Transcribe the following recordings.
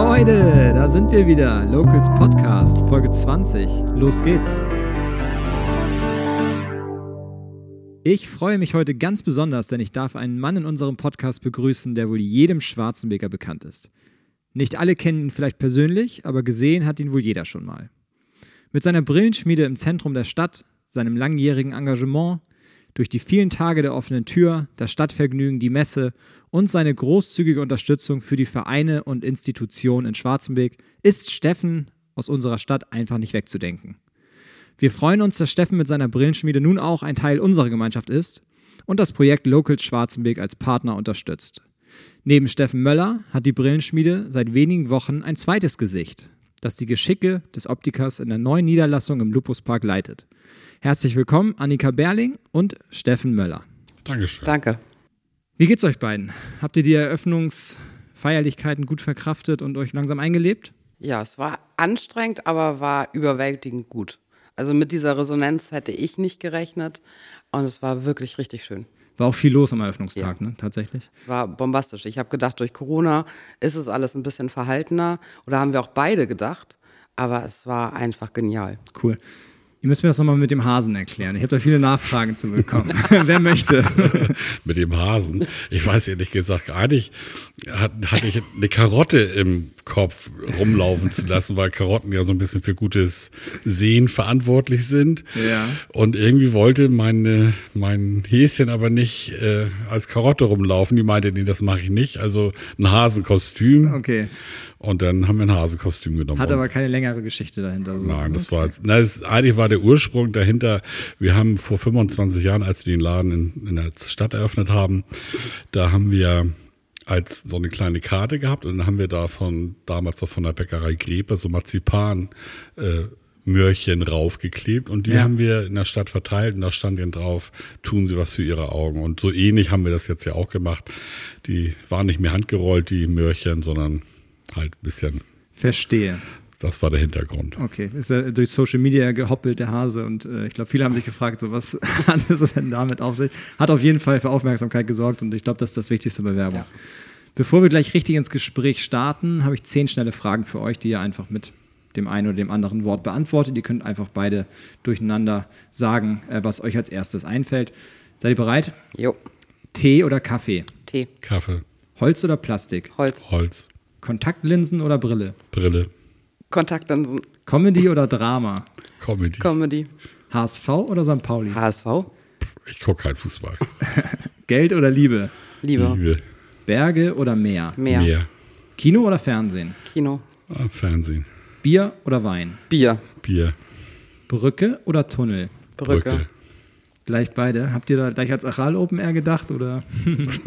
Leute, da sind wir wieder. Locals Podcast, Folge 20. Los geht's. Ich freue mich heute ganz besonders, denn ich darf einen Mann in unserem Podcast begrüßen, der wohl jedem Schwarzenbeker bekannt ist. Nicht alle kennen ihn vielleicht persönlich, aber gesehen hat ihn wohl jeder schon mal. Mit seiner Brillenschmiede im Zentrum der Stadt, seinem langjährigen Engagement, durch die vielen Tage der offenen Tür, das Stadtvergnügen, die Messe und seine großzügige Unterstützung für die Vereine und Institutionen in Schwarzenberg ist Steffen aus unserer Stadt einfach nicht wegzudenken. Wir freuen uns, dass Steffen mit seiner Brillenschmiede nun auch ein Teil unserer Gemeinschaft ist und das Projekt Locals Schwarzenberg als Partner unterstützt. Neben Steffen Möller hat die Brillenschmiede seit wenigen Wochen ein zweites Gesicht, das die Geschicke des Optikers in der neuen Niederlassung im Lupuspark leitet. Herzlich willkommen, Annika Berling und Steffen Möller. Dankeschön. Danke. Wie geht's euch beiden? Habt ihr die Eröffnungsfeierlichkeiten gut verkraftet und euch langsam eingelebt? Ja, es war anstrengend, aber war überwältigend gut. Also mit dieser Resonanz hätte ich nicht gerechnet und es war wirklich richtig schön. War auch viel los am Eröffnungstag, Ja. ne? Tatsächlich. Es war bombastisch. Ich habe gedacht, durch Corona ist es alles ein bisschen verhaltener oder haben wir auch beide gedacht, aber es war einfach genial. Cool. Ihr müsst mir das nochmal mit dem Hasen erklären. Ich habe da viele Nachfragen zu bekommen. Wer möchte? Mit dem Hasen. Ich weiß ehrlich gesagt, eigentlich hat, hatte ich eine Karotte im Kopf rumlaufen zu lassen, weil Karotten ja so ein bisschen für gutes Sehen verantwortlich sind. Ja. Und irgendwie wollte meine, mein Häschen aber nicht äh, als Karotte rumlaufen. Die meinte, nee, das mache ich nicht. Also ein Hasenkostüm. Okay. Und dann haben wir ein Hasenkostüm genommen. Hat aber keine längere Geschichte dahinter. So. Nein, das war, na, das, eigentlich war der Ursprung dahinter. Wir haben vor 25 Jahren, als wir den Laden in, in der Stadt eröffnet haben, da haben wir als so eine kleine Karte gehabt und dann haben wir da von, damals noch von der Bäckerei Grepe so Marzipan, äh, Möhrchen raufgeklebt und die Ja. haben wir in der Stadt verteilt und da stand dann drauf, tun Sie was für Ihre Augen. Und so ähnlich haben wir das jetzt ja auch gemacht. Die waren nicht mehr handgerollt, die Möhrchen, sondern halt ein bisschen, Verstehe. das war der Hintergrund. Okay. Ist ja durch Social Media gehoppelt, der Hase. Und äh, ich glaube, viele haben sich gefragt, so was hat es denn damit auf sich? Hat auf jeden Fall für Aufmerksamkeit gesorgt und ich glaube, das ist das Wichtigste bei Werbung. Ja. Bevor wir gleich richtig ins Gespräch starten, habe ich zehn schnelle Fragen für euch, die ihr einfach mit dem einen oder dem anderen Wort beantwortet. Ihr könnt einfach beide durcheinander sagen, äh, was euch als erstes einfällt. Seid ihr bereit? Jo, Tee oder Kaffee? Tee, Kaffee, Holz oder Plastik? Holz, Holz, Kontaktlinsen oder Brille? Brille, Kontaktlinsen, Comedy oder Drama? Comedy. Comedy, HSV oder St. Pauli? HSV, Ich gucke kein Fußball. Geld oder Liebe? Liebe, Liebe, Berge oder Meer? Meer, Meer, Kino oder Fernsehen? Kino, ah, Fernsehen, Bier oder Wein? Bier, Bier, Brücke oder Tunnel? Brücke. Brücke. Gleich beide. Habt ihr da gleich als Achal Open Air gedacht oder?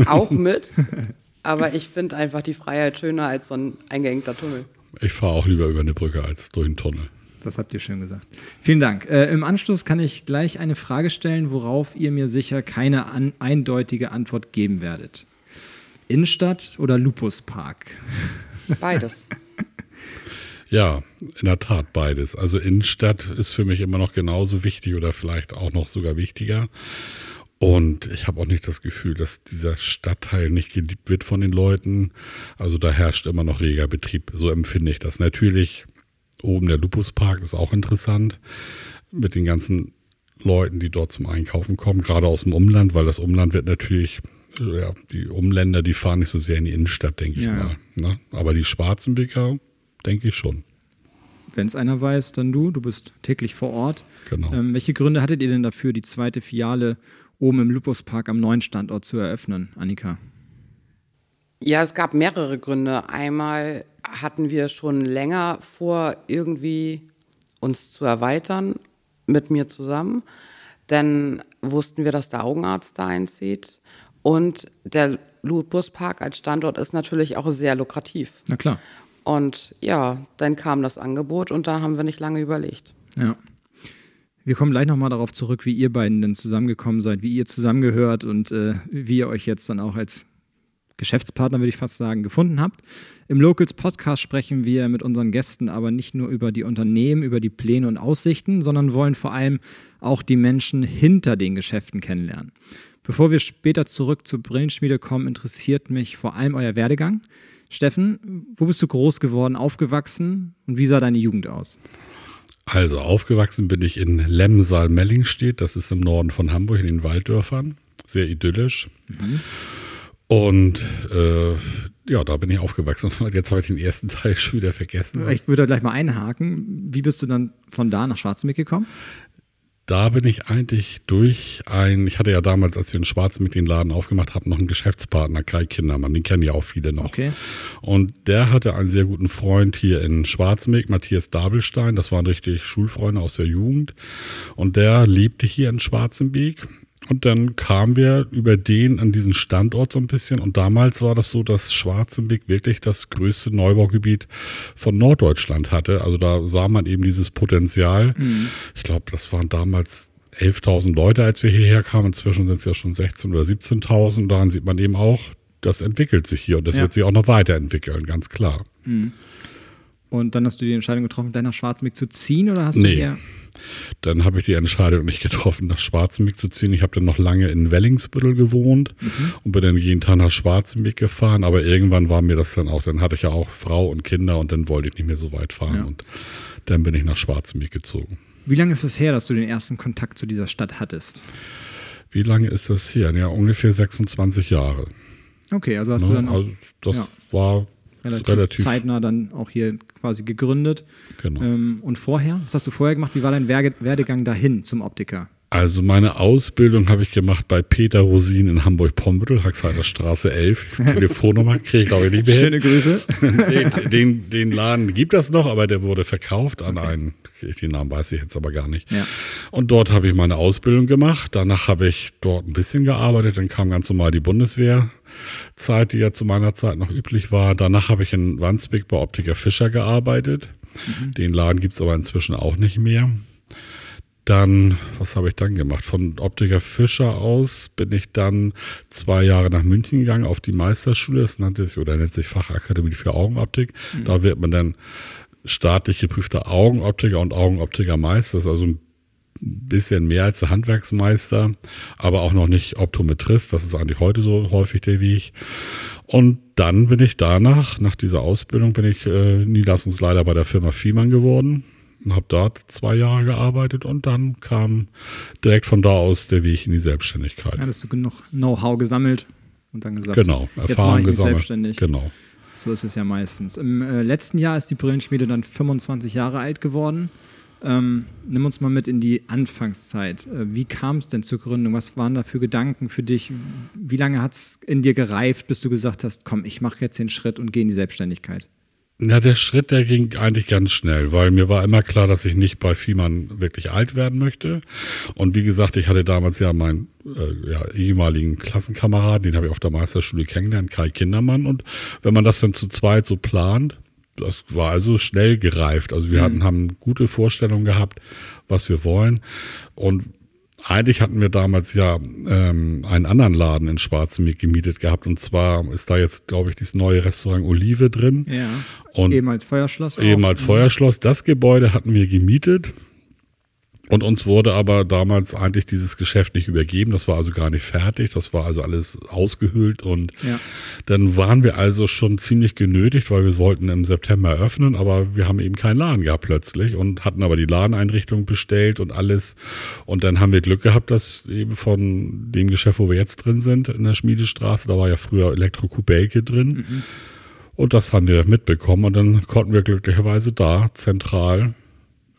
Auch mit, aber ich finde einfach die Freiheit schöner als so ein eingeengter Tunnel. Ich fahre auch lieber über eine Brücke als durch einen Tunnel. Das habt ihr schön gesagt. Vielen Dank. Äh, Im Anschluss kann ich gleich eine Frage stellen, worauf ihr mir sicher keine an eindeutige Antwort geben werdet. Innenstadt oder Lupuspark? Beides. Ja, in der Tat beides. Also Innenstadt ist für mich immer noch genauso wichtig oder vielleicht auch noch sogar wichtiger. Und ich habe auch nicht das Gefühl, dass dieser Stadtteil nicht geliebt wird von den Leuten. Also da herrscht immer noch reger Betrieb. So empfinde ich das. Natürlich oben der Lupuspark ist auch interessant mit den ganzen Leuten, die dort zum Einkaufen kommen, gerade aus dem Umland, weil das Umland wird natürlich, ja, die Umländer, die fahren nicht so sehr in die Innenstadt, denke Ja. ich mal. Ne? Aber die Schwarzenbeker, denke ich schon. Wenn es einer weiß, dann du. Du bist täglich vor Ort. Genau. Ähm, welche Gründe hattet ihr denn dafür, die zweite Filiale oben im Lupuspark am neuen Standort zu eröffnen, Annika? Ja, es gab mehrere Gründe. Einmal hatten wir schon länger vor, irgendwie uns zu erweitern mit mir zusammen. Dann wussten wir, dass der Augenarzt da einzieht. Und der Lupuspark als Standort ist natürlich auch sehr lukrativ. Na klar. Und ja, dann kam das Angebot und da haben wir nicht lange überlegt. Ja. Wir kommen gleich nochmal darauf zurück, wie ihr beiden denn zusammengekommen seid, wie ihr zusammengehört und äh, wie ihr euch jetzt dann auch als Geschäftspartner, würde ich fast sagen, gefunden habt. Im Locals Podcast sprechen wir mit unseren Gästen aber nicht nur über die Unternehmen, über die Pläne und Aussichten, sondern wollen vor allem auch die Menschen hinter den Geschäften kennenlernen. Bevor wir später zurück zur Brillenschmiede kommen, interessiert mich vor allem euer Werdegang. Steffen, wo bist du groß geworden, aufgewachsen und wie sah deine Jugend aus? Also aufgewachsen bin ich in Lemsal-Mellingstedt, das ist im Norden von Hamburg in den Walddörfern, sehr idyllisch. Mhm. Und äh, ja, da bin ich aufgewachsen. Jetzt habe ich den ersten Teil schon wieder vergessen. Ich würde gleich mal einhaken. Wie bist du dann von da nach Schwarzenbeck gekommen? Da bin ich eigentlich durch ein, ich hatte ja damals, als wir in Schwarzenbeck den Laden aufgemacht haben, noch einen Geschäftspartner, Kai Kindermann, den kennen ja auch viele noch. Okay. Und der hatte einen sehr guten Freund hier in Schwarzenbeck, Matthias Dabelstein, das waren richtig Schulfreunde aus der Jugend. Und der lebte hier in Schwarzenbeck und dann kamen wir über den an diesen Standort so ein bisschen. Und damals war das so, dass Schwarzenbeck wirklich das größte Neubaugebiet von Norddeutschland hatte. Also da sah man eben dieses Potenzial. Mhm. Ich glaube, das waren damals 11.000 Leute, als wir hierher kamen. Inzwischen sind es ja schon 16.000 oder 17.000. Daran sieht man eben auch, das entwickelt sich hier und das ja. wird sich auch noch weiterentwickeln, ganz klar. Mhm. Und dann hast du die Entscheidung getroffen, nach Schwarzenbeck zu ziehen oder hast nee. du hier dann habe ich die Entscheidung nicht getroffen, nach Schwarzenbeck zu ziehen. Ich habe dann noch lange in Wellingsbüttel gewohnt mhm. und bin dann jeden Tag nach Schwarzenbeck gefahren. Aber irgendwann war mir das dann auch, dann hatte ich ja auch Frau und Kinder und dann wollte ich nicht mehr so weit fahren. Ja. Und dann bin ich nach Schwarzenbeck gezogen. Wie lange ist es her, dass du den ersten Kontakt zu dieser Stadt hattest? Wie lange ist das her? Ja, ungefähr 26 Jahre. Okay, also hast ne? du dann auch, also das ja. war relativ, relativ, zeitnah dann auch hier quasi gegründet. Genau. Ähm, und vorher, was hast du vorher gemacht? Wie war dein Werdegang dahin zum Optiker? Also meine Ausbildung habe ich gemacht bei Peter Rosin in Hamburg-Pombüttel, Haxheiter Straße 11. Telefonnummer kriege ich glaube ich nicht mehr. Schöne Grüße. Den, den, den, Laden gibt es noch, aber der wurde verkauft an okay. einen, den Namen weiß ich jetzt aber gar nicht. Ja. Und dort habe ich meine Ausbildung gemacht. Danach habe ich dort ein bisschen gearbeitet. Dann kam ganz normal die Bundeswehrzeit, die ja zu meiner Zeit noch üblich war. Danach habe ich in Wandsbek bei Optiker Fischer gearbeitet. Mhm. Den Laden gibt es aber inzwischen auch nicht mehr. Dann, was habe ich dann gemacht? Von Optiker Fischer aus bin ich dann zwei Jahre nach München gegangen auf die Meisterschule. Das nannte sich oder nennt sich Fachakademie für Augenoptik. Mhm. Da wird man dann staatlich geprüfter Augenoptiker und Augenoptikermeister. Das ist also ein bisschen mehr als der Handwerksmeister, aber auch noch nicht Optometrist. Das ist eigentlich heute so häufig der Weg. Und dann bin ich danach, nach dieser Ausbildung, bin ich äh, Niederlassungsleiter bei der Firma Fiemann geworden und habe dort zwei Jahre gearbeitet und dann kam direkt von da aus der Weg in die Selbstständigkeit. Hattest du genug Know-how gesammelt und dann gesagt, genau, jetzt mache ich mich selbstständig. Genau. So ist es ja meistens. Im äh, letzten Jahr ist die Brillenschmiede dann 25 Jahre alt geworden. Ähm, nimm uns mal mit in die Anfangszeit. Äh, wie kam es denn zur Gründung? Was waren da für Gedanken für dich? Wie lange hat es in dir gereift, bis du gesagt hast, komm, ich mache jetzt den Schritt und gehe in die Selbstständigkeit? Ja, der Schritt, der ging eigentlich ganz schnell, weil mir war immer klar, dass ich nicht bei Fiemann wirklich alt werden möchte. Und wie gesagt, ich hatte damals ja meinen äh, ja, ehemaligen Klassenkameraden, den habe ich auf der Meisterschule kennengelernt, Kai Kindermann. Und wenn man das dann zu zweit so plant, das war also schnell gereift. Also wir mhm. hatten, haben gute Vorstellungen gehabt, was wir wollen. Und eigentlich hatten wir damals ja ähm, einen anderen Laden in Schwarzenberg gemietet gehabt und zwar ist da jetzt, glaube ich, dieses neue Restaurant Olive drin. Ja. Und ehemals Feuerschloss. Ehemals auch. Feuerschloss. Das Gebäude hatten wir gemietet und uns wurde aber damals eigentlich dieses Geschäft nicht übergeben. Das war also gar nicht fertig. Das war also alles ausgehöhlt. Und ja. dann waren wir also schon ziemlich genötigt, weil wir wollten im September öffnen, aber wir haben eben keinen Laden gehabt plötzlich und hatten aber die Ladeneinrichtung bestellt und alles. Und dann haben wir Glück gehabt, dass eben von dem Geschäft, wo wir jetzt drin sind, in der Schmiedestraße, da war ja früher Elektro-Kubelke drin. Mhm. Und das haben wir mitbekommen und dann konnten wir glücklicherweise da zentral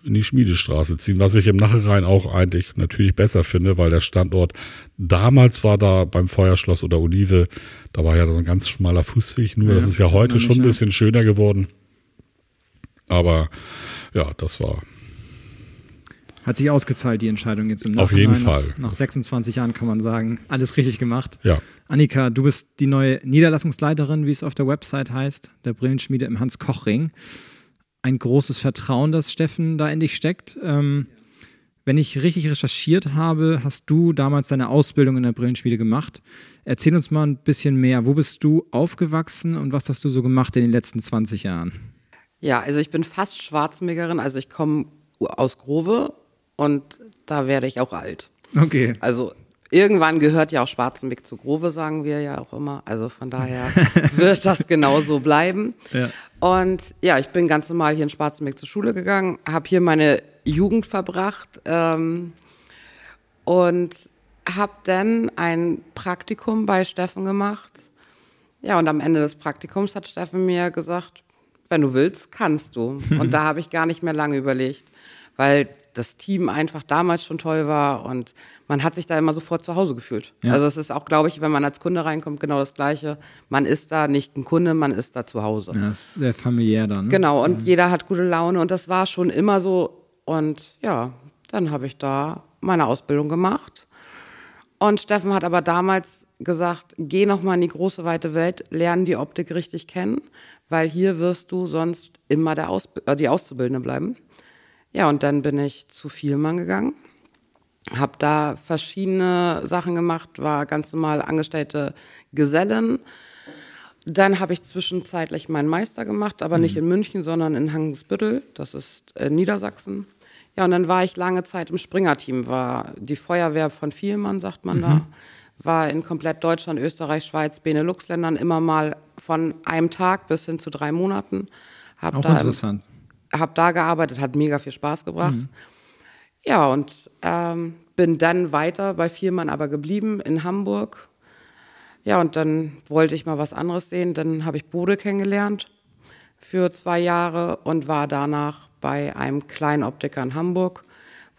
in die Schmiedestraße ziehen, was ich im Nachhinein auch eigentlich natürlich besser finde, weil der Standort damals war da beim Feuerschloss oder Olive, da war ja so ein ganz schmaler Fußweg, nur ja, das ist ja heute schon ein bisschen schöner geworden. Aber ja, das war. Hat sich ausgezahlt, die Entscheidung jetzt im Nachhinein. Auf jeden Fall. Nach, nach 26 Jahren kann man sagen, alles richtig gemacht. Ja. Annika, du bist die neue Niederlassungsleiterin, wie es auf der Website heißt, der Brillenschmiede im Hans-Koch-Ring ein großes Vertrauen, das Steffen da in dich steckt. Ähm, wenn ich richtig recherchiert habe, hast du damals deine Ausbildung in der Brillenschmiede gemacht. Erzähl uns mal ein bisschen mehr. Wo bist du aufgewachsen und was hast du so gemacht in den letzten 20 Jahren? Ja, also ich bin fast Schwarzenbäckerin. Also ich komme aus Grove und da werde ich auch alt. Okay. Also irgendwann gehört ja auch Schwarzenbeck zu Grove, sagen wir ja auch immer. Also von daher wird das genauso bleiben. Ja. Und ja, ich bin ganz normal hier in Schwarzenbeck zur Schule gegangen, habe hier meine Jugend verbracht ähm, und habe dann ein Praktikum bei Steffen gemacht. Ja, und am Ende des Praktikums hat Steffen mir gesagt, wenn du willst, kannst du. Und da habe ich gar nicht mehr lange überlegt, weil das Team einfach damals schon toll war und man hat sich da immer sofort zu Hause gefühlt. Ja. Also es ist auch, glaube ich, wenn man als Kunde reinkommt, genau das Gleiche. Man ist da nicht ein Kunde, man ist da zu Hause. Ja, das ist sehr familiär dann. Ne? Genau, und jeder hat gute Laune und das war schon immer so. Und ja, dann habe ich da meine Ausbildung gemacht. Und Steffen hat aber damals gesagt, geh noch mal in die große weite Welt, lern die Optik richtig kennen, weil hier wirst du sonst immer der Ausb äh, die Auszubildende bleiben. Ja, und dann bin ich zu Vielmann gegangen, habe da verschiedene Sachen gemacht, war ganz normal angestellte Gesellen. Dann habe ich zwischenzeitlich meinen Meister gemacht, aber nicht in München, sondern in Hangensbüttel, das ist äh, Niedersachsen. Ja, und dann war ich lange Zeit im Springerteam, war die Feuerwehr von Vielmann, sagt man da, war in komplett Deutschland, Österreich, Schweiz, Benelux-Ländern immer mal von einem Tag bis hin zu drei Monaten. Hab Auch da interessant. Habe da gearbeitet, hat mega viel Spaß gebracht. Ja, und ähm, bin dann weiter bei Vielmann aber geblieben in Hamburg. Ja, und dann wollte ich mal was anderes sehen. Dann habe ich Bode kennengelernt für zwei Jahre und war danach bei einem kleinen Optiker in Hamburg,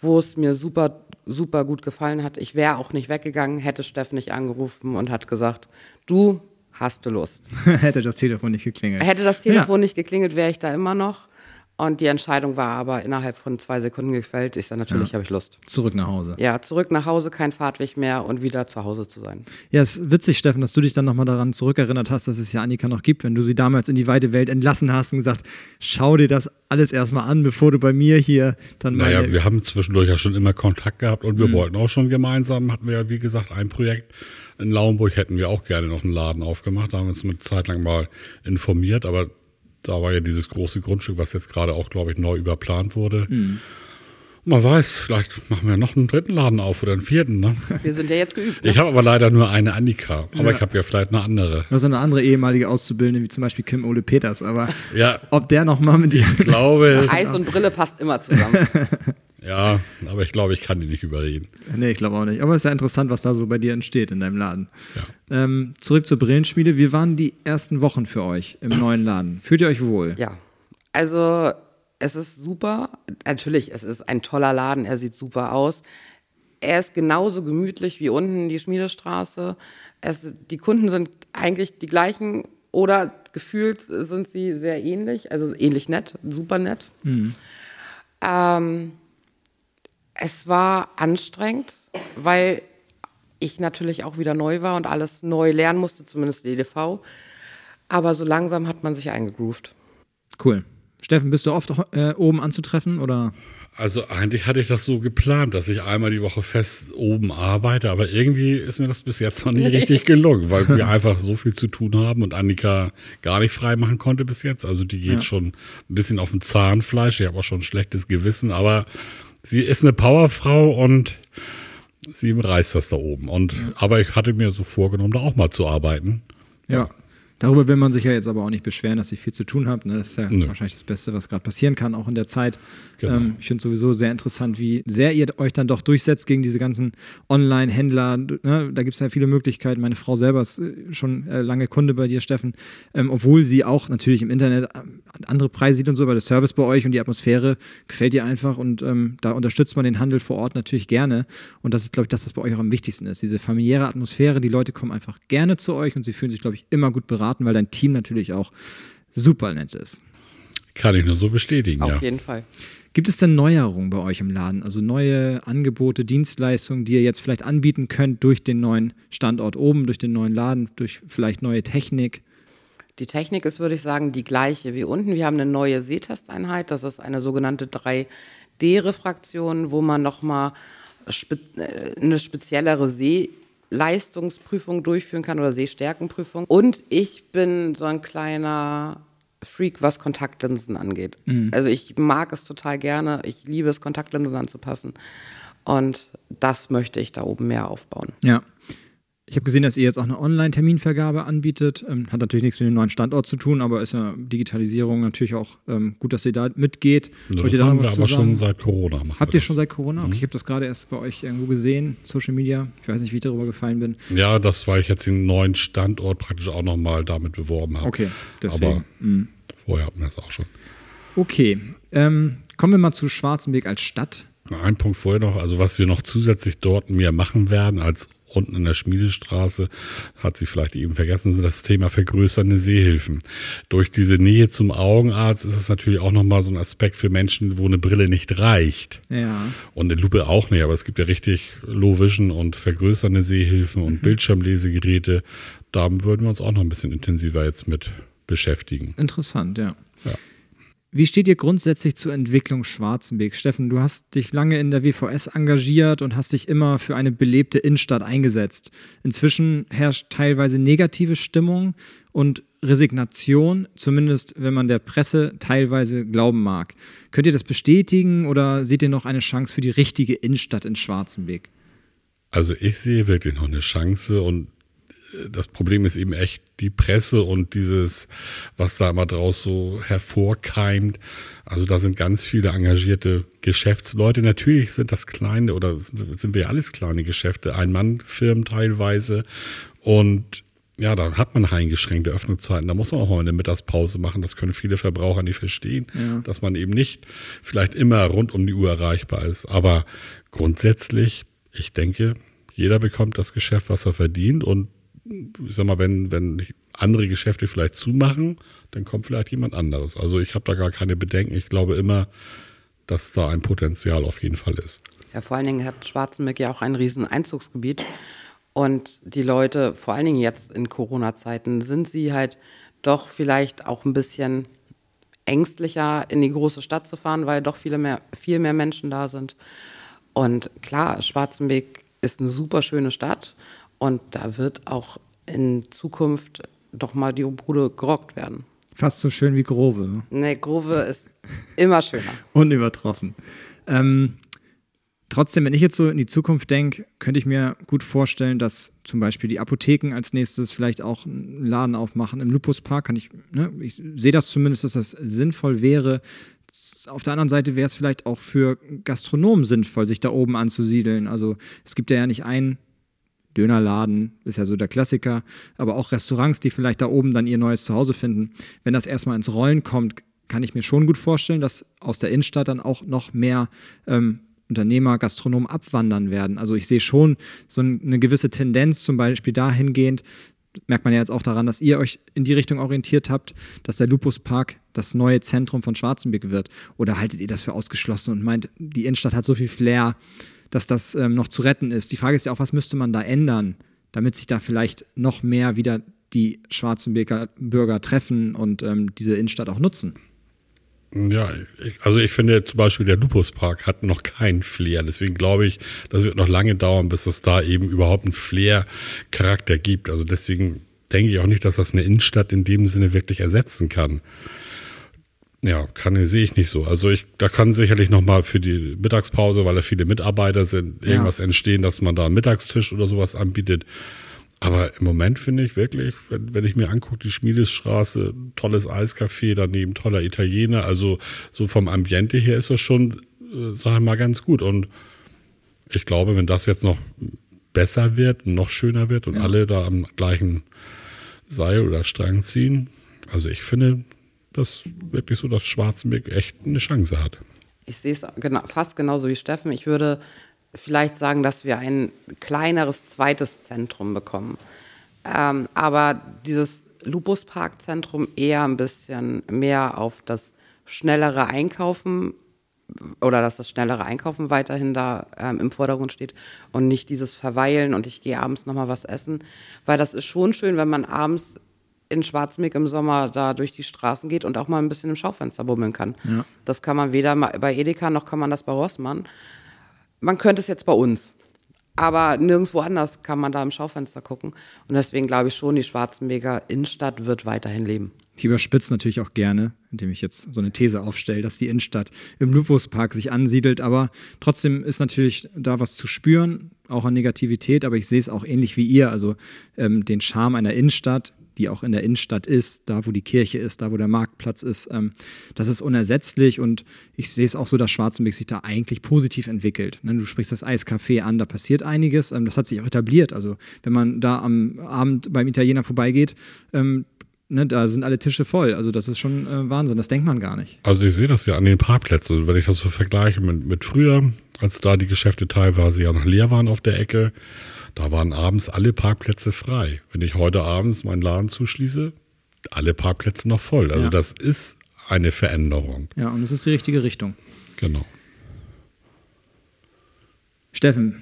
wo es mir super, super gut gefallen hat. Ich wäre auch nicht weggegangen, hätte Steff nicht angerufen und hat gesagt, du hast du Lust. Hätte das Telefon nicht geklingelt. Hätte das Telefon nicht geklingelt, wäre ich da immer noch. Und die Entscheidung war aber innerhalb von zwei Sekunden gefällt. Ich sage, natürlich habe ich Lust. Zurück nach Hause. Ja, zurück nach Hause, kein Fahrtweg mehr und wieder zu Hause zu sein. Ja, es ist witzig, Steffen, dass du dich dann nochmal daran zurückerinnert hast, dass es ja Annika noch gibt, wenn du sie damals in die weite Welt entlassen hast und gesagt, schau dir das alles erstmal an, bevor du bei mir hier dann Naja, wir haben zwischendurch ja schon immer Kontakt gehabt und wir wollten auch schon gemeinsam, hatten wir ja wie gesagt ein Projekt. In Lauenburg hätten wir auch gerne noch einen Laden aufgemacht, da haben wir uns eine Zeit lang mal informiert, aber da war ja dieses große Grundstück, was jetzt gerade auch, glaube ich, neu überplant wurde. Man weiß, vielleicht machen wir noch einen dritten Laden auf oder einen vierten. Ne? Wir sind ja jetzt geübt. Ne? Ich habe aber leider nur eine Annika, aber Ja. ich habe ja vielleicht eine andere. Du hast eine andere ehemalige Auszubildende, wie zum Beispiel Kim Ole Peters, aber Ja, ob der nochmal mit dir. ich glaube, Eis und Brille passt immer zusammen. ja, aber ich glaube, ich kann die nicht überreden. Nee, ich glaube auch nicht. Aber es ist ja interessant, was da so bei dir entsteht in deinem Laden. Ja. Ähm, zurück zur Brillenschmiede. Wie waren die ersten Wochen für euch im neuen Laden? Fühlt ihr euch wohl? ja, also es ist super. Natürlich, es ist ein toller Laden, er sieht super aus. Er ist genauso gemütlich wie unten die Schmiedestraße. Es, die Kunden sind eigentlich die gleichen oder gefühlt sind sie sehr ähnlich, also ähnlich nett, super nett. Ähm, es war anstrengend, weil ich natürlich auch wieder neu war und alles neu lernen musste, zumindest die EDV. Aber so langsam hat man sich eingegroovt. Cool. Steffen, bist du oft äh, oben anzutreffen oder? Also eigentlich hatte ich das so geplant, dass ich einmal die Woche fest oben arbeite, aber irgendwie ist mir das bis jetzt noch nicht richtig gelungen, weil wir einfach so viel zu tun haben und Annika gar nicht frei machen konnte bis jetzt. Also die geht Ja. schon ein bisschen auf dem Zahnfleisch. Ich habe auch schon ein schlechtes Gewissen, aber sie ist eine Powerfrau und sie reißt das da oben. Und aber ich hatte mir so vorgenommen, da auch mal zu arbeiten. Ja. Darüber will man sich ja jetzt aber auch nicht beschweren, dass ihr viel zu tun habt. Ne? Das ist ja Nö. wahrscheinlich das Beste, was gerade passieren kann, auch in der Zeit. Genau. Ähm, ich finde sowieso sehr interessant, wie sehr ihr euch dann doch durchsetzt gegen diese ganzen Online-Händler. Ne? Da gibt es ja viele Möglichkeiten. Meine Frau selber ist äh, schon äh, lange Kunde bei dir, Steffen. Ähm, obwohl sie auch natürlich im Internet ähm, andere Preise sieht und so, aber der Service bei euch und die Atmosphäre gefällt ihr einfach und ähm, da unterstützt man den Handel vor Ort natürlich gerne. Und das ist, glaube ich, das, was bei euch auch am wichtigsten ist. Diese familiäre Atmosphäre, die Leute kommen einfach gerne zu euch und sie fühlen sich, glaube ich, immer gut beraten, weil dein Team natürlich auch super nett ist. Kann ich nur so bestätigen, Auf ja. jeden Fall. Gibt es denn Neuerungen bei euch im Laden? Also neue Angebote, Dienstleistungen, die ihr jetzt vielleicht anbieten könnt durch den neuen Standort oben, durch den neuen Laden, durch vielleicht neue Technik? Die Technik ist, würde ich sagen, die gleiche wie unten. Wir haben eine neue Sehtesteinheit. Das ist eine sogenannte 3D-Refraktion, wo man nochmal spe äh, eine speziellere Sehleistungsprüfung durchführen kann oder Sehstärkenprüfung. Und ich bin so ein kleiner Freak, was Kontaktlinsen angeht. Mhm. Also ich mag es total gerne. Ich liebe es, Kontaktlinsen anzupassen. Und das möchte ich da oben mehr aufbauen. Ja. Ich habe gesehen, dass ihr jetzt auch eine Online-Terminvergabe anbietet. Ähm, hat natürlich nichts mit dem neuen Standort zu tun, aber ist ja Digitalisierung natürlich auch ähm, gut, dass ihr da mitgeht. Das Wollt ihr da haben wir aber schon seit Corona. Habt ihr schon seit Corona? Okay, mhm. ich habe das gerade erst bei euch irgendwo gesehen, Social Media. Ich weiß nicht, wie ich darüber gefallen bin. Ja, das, weil ich jetzt den neuen Standort praktisch auch nochmal damit beworben habe. Okay, deswegen. Aber mh. vorher hatten wir es auch schon. Okay, ähm, kommen wir mal zu Schwarzenberg als Stadt. Ein Punkt vorher noch, also was wir noch zusätzlich dort mehr machen werden als unten in der Schmiedestraße, hat sie vielleicht eben vergessen, das Thema vergrößernde Sehhilfen. Durch diese Nähe zum Augenarzt ist es natürlich auch nochmal so ein Aspekt für Menschen, wo eine Brille nicht reicht. Ja. Und eine Lupe auch nicht, aber es gibt ja richtig Low Vision und vergrößernde Sehhilfen und mhm. Bildschirmlesegeräte. Da würden wir uns auch noch ein bisschen intensiver jetzt mit beschäftigen. Interessant, ja. ja. Wie steht ihr grundsätzlich zur Entwicklung Schwarzenberg? Steffen, du hast dich lange in der WVS engagiert und hast dich immer für eine belebte Innenstadt eingesetzt. Inzwischen herrscht teilweise negative Stimmung und Resignation, zumindest wenn man der Presse teilweise glauben mag. Könnt ihr das bestätigen oder seht ihr noch eine Chance für die richtige Innenstadt in Schwarzenberg? Also ich sehe wirklich noch eine Chance und das Problem ist eben echt die Presse und dieses, was da immer draus so hervorkeimt. Also da sind ganz viele engagierte Geschäftsleute. Natürlich sind das kleine oder sind wir alles kleine Geschäfte, Ein-Mann-Firmen teilweise. Und ja, da hat man eingeschränkte Öffnungszeiten. Da muss man auch mal eine Mittagspause machen. Das können viele Verbraucher nicht verstehen, ja. dass man eben nicht vielleicht immer rund um die Uhr erreichbar ist. Aber grundsätzlich, ich denke, jeder bekommt das Geschäft, was er verdient und ich sag mal, wenn, wenn andere Geschäfte vielleicht zumachen, dann kommt vielleicht jemand anderes. Also ich habe da gar keine Bedenken. Ich glaube immer, dass da ein Potenzial auf jeden Fall ist. Ja, vor allen Dingen hat Schwarzenberg ja auch ein riesen Einzugsgebiet. Und die Leute, vor allen Dingen jetzt in Corona-Zeiten, sind sie halt doch vielleicht auch ein bisschen ängstlicher, in die große Stadt zu fahren, weil doch viele mehr, viel mehr Menschen da sind. Und klar, Schwarzenberg ist eine super schöne Stadt und da wird auch in Zukunft doch mal die Bude gerockt werden. Fast so schön wie Grove. Nee, Grove ist immer schöner. Unübertroffen. Ähm, trotzdem, wenn ich jetzt so in die Zukunft denke, könnte ich mir gut vorstellen, dass zum Beispiel die Apotheken als nächstes vielleicht auch einen Laden aufmachen im Lupuspark. Kann ich, ne, ich sehe das zumindest, dass das sinnvoll wäre. Auf der anderen Seite wäre es vielleicht auch für Gastronomen sinnvoll, sich da oben anzusiedeln. Also es gibt ja nicht einen Dönerladen ist ja so der Klassiker, aber auch Restaurants, die vielleicht da oben dann ihr neues Zuhause finden. Wenn das erstmal ins Rollen kommt, kann ich mir schon gut vorstellen, dass aus der Innenstadt dann auch noch mehr ähm, Unternehmer, Gastronomen abwandern werden. Also ich sehe schon so eine gewisse Tendenz zum Beispiel dahingehend, merkt man ja jetzt auch daran, dass ihr euch in die Richtung orientiert habt, dass der Lupus Park das neue Zentrum von Schwarzenberg wird. Oder haltet ihr das für ausgeschlossen und meint, die Innenstadt hat so viel Flair, dass das ähm, noch zu retten ist. Die Frage ist ja auch, was müsste man da ändern, damit sich da vielleicht noch mehr wieder die schwarzen Bürger treffen und ähm, diese Innenstadt auch nutzen? Ja, ich, also ich finde zum Beispiel der Lupus Park hat noch keinen Flair. Deswegen glaube ich, das wird noch lange dauern, bis es da eben überhaupt einen Flair-Charakter gibt. Also deswegen denke ich auch nicht, dass das eine Innenstadt in dem Sinne wirklich ersetzen kann. Ja, kann sehe ich nicht so. Also ich, da kann sicherlich nochmal für die Mittagspause, weil da viele Mitarbeiter sind, irgendwas ja. entstehen, dass man da einen Mittagstisch oder sowas anbietet. Aber im Moment finde ich wirklich, wenn, wenn ich mir angucke, die Schmiedestraße, tolles Eiscafé, daneben toller Italiener, also so vom Ambiente her ist das schon, äh, sag ich mal, ganz gut. Und ich glaube, wenn das jetzt noch besser wird, noch schöner wird und ja. alle da am gleichen Seil oder Strang ziehen, also ich finde, das wirklich so, dass Schwarzenberg echt eine Chance hat. Ich sehe es genau, fast genauso wie Steffen. Ich würde vielleicht sagen, dass wir ein kleineres zweites Zentrum bekommen. Ähm, aber dieses Lupus Park Zentrum eher ein bisschen mehr auf das schnellere Einkaufen oder dass das schnellere Einkaufen weiterhin da ähm, im Vordergrund steht und nicht dieses Verweilen und ich gehe abends nochmal was essen, weil das ist schon schön, wenn man abends in Schwarzmeck im Sommer da durch die Straßen geht und auch mal ein bisschen im Schaufenster bummeln kann. Ja. Das kann man weder bei Edeka noch kann man das bei Rossmann. Man könnte es jetzt bei uns. Aber nirgendwo anders kann man da im Schaufenster gucken. Und deswegen glaube ich schon, die Schwarzenberger Innenstadt wird weiterhin leben. Ich überspitze natürlich auch gerne, indem ich jetzt so eine These aufstelle, dass die Innenstadt im Lupuspark sich ansiedelt. Aber trotzdem ist natürlich da was zu spüren, auch an Negativität. Aber ich sehe es auch ähnlich wie ihr. Also ähm, den Charme einer Innenstadt, die auch in der Innenstadt ist, da wo die Kirche ist, da wo der Marktplatz ist, ähm, das ist unersetzlich und ich sehe es auch so, dass Schwarzenberg sich da eigentlich positiv entwickelt. Ne? Du sprichst das Eiscafé an, da passiert einiges, ähm, das hat sich auch etabliert. Also wenn man da am Abend beim Italiener vorbeigeht, ähm, Ne, da sind alle Tische voll. Also das ist schon äh, Wahnsinn, das denkt man gar nicht. Also ich sehe das ja an den Parkplätzen, wenn ich das so vergleiche mit, mit früher, als da die Geschäfte teilweise ja noch leer waren auf der Ecke, da waren abends alle Parkplätze frei. Wenn ich heute abends meinen Laden zuschließe, alle Parkplätze noch voll. Also Ja. das ist eine Veränderung. Ja, und es ist die richtige Richtung. Genau. Steffen,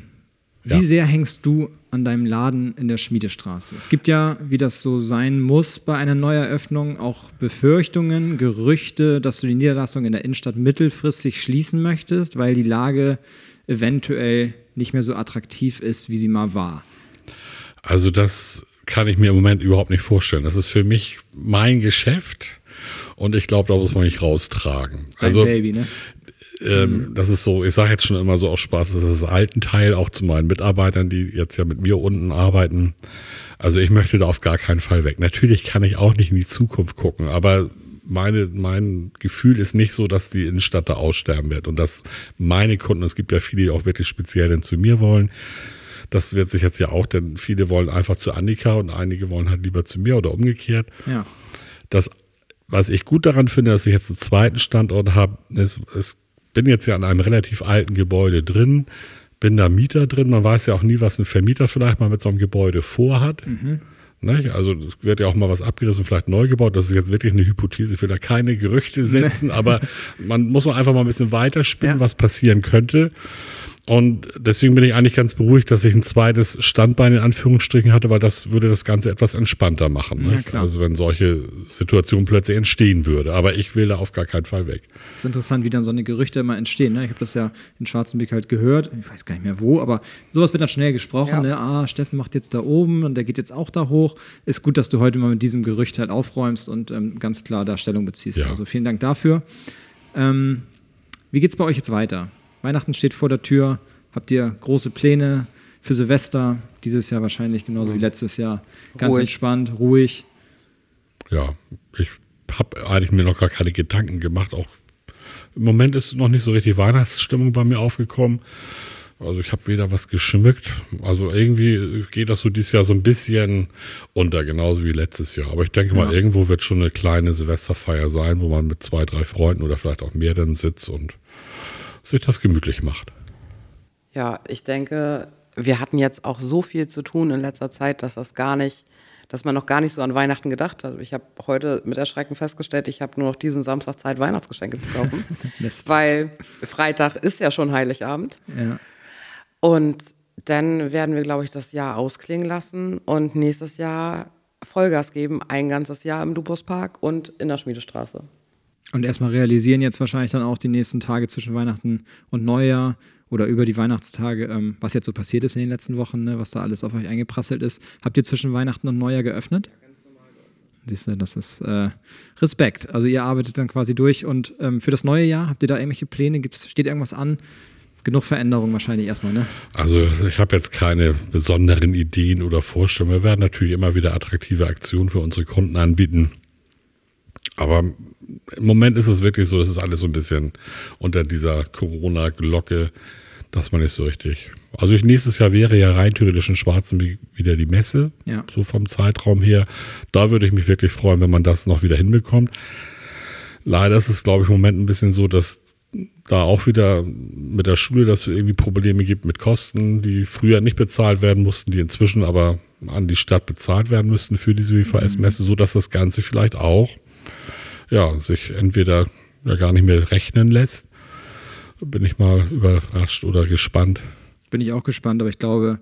wie Ja. sehr hängst du an deinem Laden in der Schmiedestraße? Es gibt ja, wie das so sein muss bei einer Neueröffnung, auch Befürchtungen, Gerüchte, dass du die Niederlassung in der Innenstadt mittelfristig schließen möchtest, weil die Lage eventuell nicht mehr so attraktiv ist, wie sie mal war. Also das kann ich mir im Moment überhaupt nicht vorstellen. Das ist für mich mein Geschäft und ich glaube, da muss man nicht raustragen. Dein also Baby, ne? Ähm, das ist so, ich sage jetzt schon immer so aus Spaß, das ist das alten Teil, auch zu meinen Mitarbeitern, die jetzt ja mit mir unten arbeiten. Also ich möchte da auf gar keinen Fall weg. Natürlich kann ich auch nicht in die Zukunft gucken, aber meine, mein Gefühl ist nicht so, dass die Innenstadt da aussterben wird und dass meine Kunden, es gibt ja viele, die auch wirklich speziell dann zu mir wollen. Das wird sich jetzt ja auch, denn viele wollen einfach zu Annika und einige wollen halt lieber zu mir oder umgekehrt. Ja. Das, was ich gut daran finde, dass ich jetzt einen zweiten Standort habe, ist, ist bin jetzt ja an einem relativ alten Gebäude drin, bin da Mieter drin. Man weiß ja auch nie, was ein Vermieter vielleicht mal mit so einem Gebäude vorhat. Nicht? Also es wird ja auch mal was abgerissen, vielleicht neu gebaut. Das ist jetzt wirklich eine Hypothese. Ich will da keine Gerüchte setzen, aber man muss man einfach mal ein bisschen weiterspinnen, Ja. was passieren könnte. Und deswegen bin ich eigentlich ganz beruhigt, dass ich ein zweites Standbein in Anführungsstrichen hatte, weil das würde das Ganze etwas entspannter machen. Ja, nicht? klar. Also wenn solche Situationen plötzlich entstehen würde. Aber ich will da auf gar keinen Fall weg. Es ist interessant, wie dann so eine Gerüchte immer entstehen. Ne? Ich habe das ja in Schwarzenbeck halt gehört. Ich weiß gar nicht mehr wo, aber sowas wird dann schnell gesprochen. Ja. Ne? Ah, Steffen macht jetzt da oben und der geht jetzt auch da hoch. Ist gut, dass du heute mal mit diesem Gerücht halt aufräumst und ähm, ganz klar da Stellung beziehst. Ja. Also vielen Dank dafür. Ähm, wie geht's bei euch jetzt weiter? Weihnachten steht vor der Tür. Habt ihr große Pläne für Silvester? Dieses Jahr wahrscheinlich genauso wie letztes Jahr. Ganz Ruhig. entspannt, ruhig. Ja, ich habe eigentlich mir noch gar keine Gedanken gemacht. Auch im Moment ist noch nicht so richtig Weihnachtsstimmung bei mir aufgekommen. Also ich habe weder was geschmückt. Also irgendwie geht das so dieses Jahr so ein bisschen unter, genauso wie letztes Jahr. Aber ich denke mal, Ja. irgendwo wird schon eine kleine Silvesterfeier sein, wo man mit zwei, drei Freunden oder vielleicht auch mehr dann sitzt und sich das gemütlich macht. Ja, ich denke, wir hatten jetzt auch so viel zu tun in letzter Zeit, dass das gar nicht, dass man noch gar nicht so an Weihnachten gedacht hat. Ich habe heute mit Erschrecken festgestellt, ich habe nur noch diesen Samstag Zeit, Weihnachtsgeschenke zu kaufen, weil Freitag ist ja schon Heiligabend. Ja. Und dann werden wir, glaube ich, das Jahr ausklingen lassen und nächstes Jahr Vollgas geben, ein ganzes Jahr im Lupuspark und in der Schmiedestraße. Und erstmal realisieren jetzt wahrscheinlich dann auch die nächsten Tage zwischen Weihnachten und Neujahr oder über die Weihnachtstage, ähm, was jetzt so passiert ist in den letzten Wochen, ne, was da alles auf euch eingeprasselt ist. Habt ihr zwischen Weihnachten und Neujahr geöffnet? Siehst du, das ist äh, Respekt. Also ihr arbeitet dann quasi durch und ähm, für das neue Jahr habt ihr da irgendwelche Pläne? Gibt's, steht irgendwas an? Genug Veränderungen wahrscheinlich erstmal, ne? Also ich habe jetzt keine besonderen Ideen oder Vorstellungen. Wir werden natürlich immer wieder attraktive Aktionen für unsere Kunden anbieten. Aber im Moment ist es wirklich so, das ist alles so ein bisschen unter dieser Corona-Glocke, dass man nicht so richtig. Also ich, nächstes Jahr wäre ja rein theoretisch in Schwarzenberg wieder die Messe, Ja. so vom Zeitraum her. Da würde ich mich wirklich freuen, wenn man das noch wieder hinbekommt. Leider ist es, glaube ich, im Moment ein bisschen so, dass da auch wieder mit der Schule, dass es irgendwie Probleme gibt mit Kosten, die früher nicht bezahlt werden mussten, die inzwischen aber an die Stadt bezahlt werden müssten für diese WVS-Messe, so dass das Ganze vielleicht auch ja, sich entweder ja gar nicht mehr rechnen lässt. Bin ich mal überrascht oder gespannt. Bin ich auch gespannt, aber ich glaube,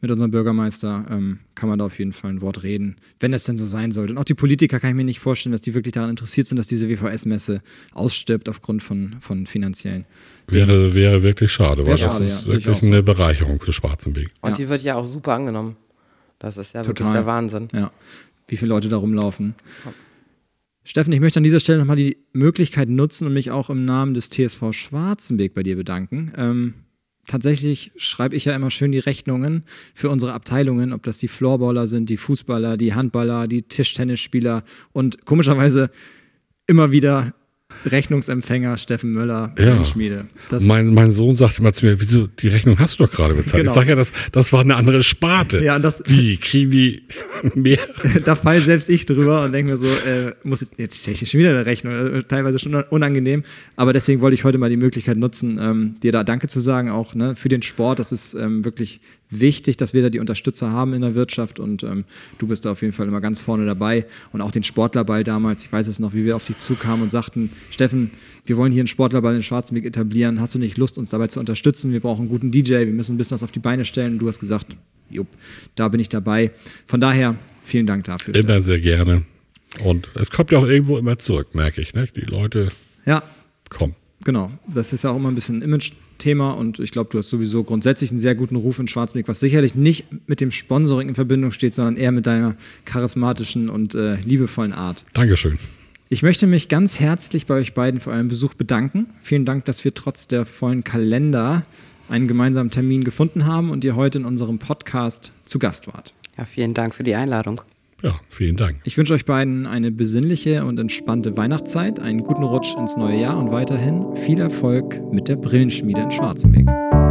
mit unserem Bürgermeister ähm, kann man da auf jeden Fall ein Wort reden, wenn es denn so sein sollte. Und auch die Politiker kann ich mir nicht vorstellen, dass die wirklich daran interessiert sind, dass diese WVS-Messe ausstirbt aufgrund von, von finanziellen. Wäre, wäre wirklich schade, weil schade, das ist ja, wirklich so. eine Bereicherung für Schwarzenberg. Und Ja. die wird ja auch super angenommen. Das ist ja wirklich Total. der Wahnsinn. Ja, wie viele Leute da rumlaufen. Steffen, ich möchte an dieser Stelle nochmal die Möglichkeit nutzen und mich auch im Namen des TSV Schwarzenberg bei dir bedanken. Ähm, tatsächlich schreibe ich ja immer schön die Rechnungen für unsere Abteilungen, ob das die Floorballer sind, die Fußballer, die Handballer, die Tischtennisspieler und komischerweise immer wieder Rechnungsempfänger Steffen Möller, Ja. Schmiede. Das, Mein, mein Sohn sagte immer zu mir, wieso, die Rechnung hast du doch gerade bezahlt. Genau. Ich sage ja, das, das war eine andere Sparte. Ja, das- Wie, kriegen die mehr? da fall selbst ich drüber und denke mir so, äh, muss ich, jetzt stelle ich hier schon wieder eine Rechnung, äh, teilweise schon unangenehm. Aber deswegen wollte ich heute mal die Möglichkeit nutzen, ähm, dir da Danke zu sagen, auch ne, für den Sport. Das ist ähm, wirklich wichtig, dass wir da die Unterstützer haben in der Wirtschaft und ähm, du bist da auf jeden Fall immer ganz vorne dabei. Und auch den Sportlerball damals, ich weiß es noch, wie wir auf dich zukamen und sagten, Steffen, wir wollen hier einen Sportlerball in Schwarzenberg etablieren. Hast du nicht Lust, uns dabei zu unterstützen? Wir brauchen einen guten DJ, wir müssen ein bisschen was auf die Beine stellen. Und du hast gesagt, jupp, da bin ich dabei. Von daher, vielen Dank dafür. Steffen. Immer sehr gerne. Und es kommt ja auch irgendwo immer zurück, merke ich. Ne? Die Leute Ja, kommen. Genau. Das ist ja auch immer ein bisschen ein Image-Thema und ich glaube, du hast sowieso grundsätzlich einen sehr guten Ruf in Schwarzmeck, was sicherlich nicht mit dem Sponsoring in Verbindung steht, sondern eher mit deiner charismatischen und äh, liebevollen Art. Dankeschön. Ich möchte mich ganz herzlich bei euch beiden für euren Besuch bedanken. Vielen Dank, dass wir trotz der vollen Kalender einen gemeinsamen Termin gefunden haben und ihr heute in unserem Podcast zu Gast wart. Ja, vielen Dank für die Einladung. Ja, vielen Dank. Ich wünsche euch beiden eine besinnliche und entspannte Weihnachtszeit, einen guten Rutsch ins neue Jahr und weiterhin viel Erfolg mit der Brillenschmiede in Schwarzenberg.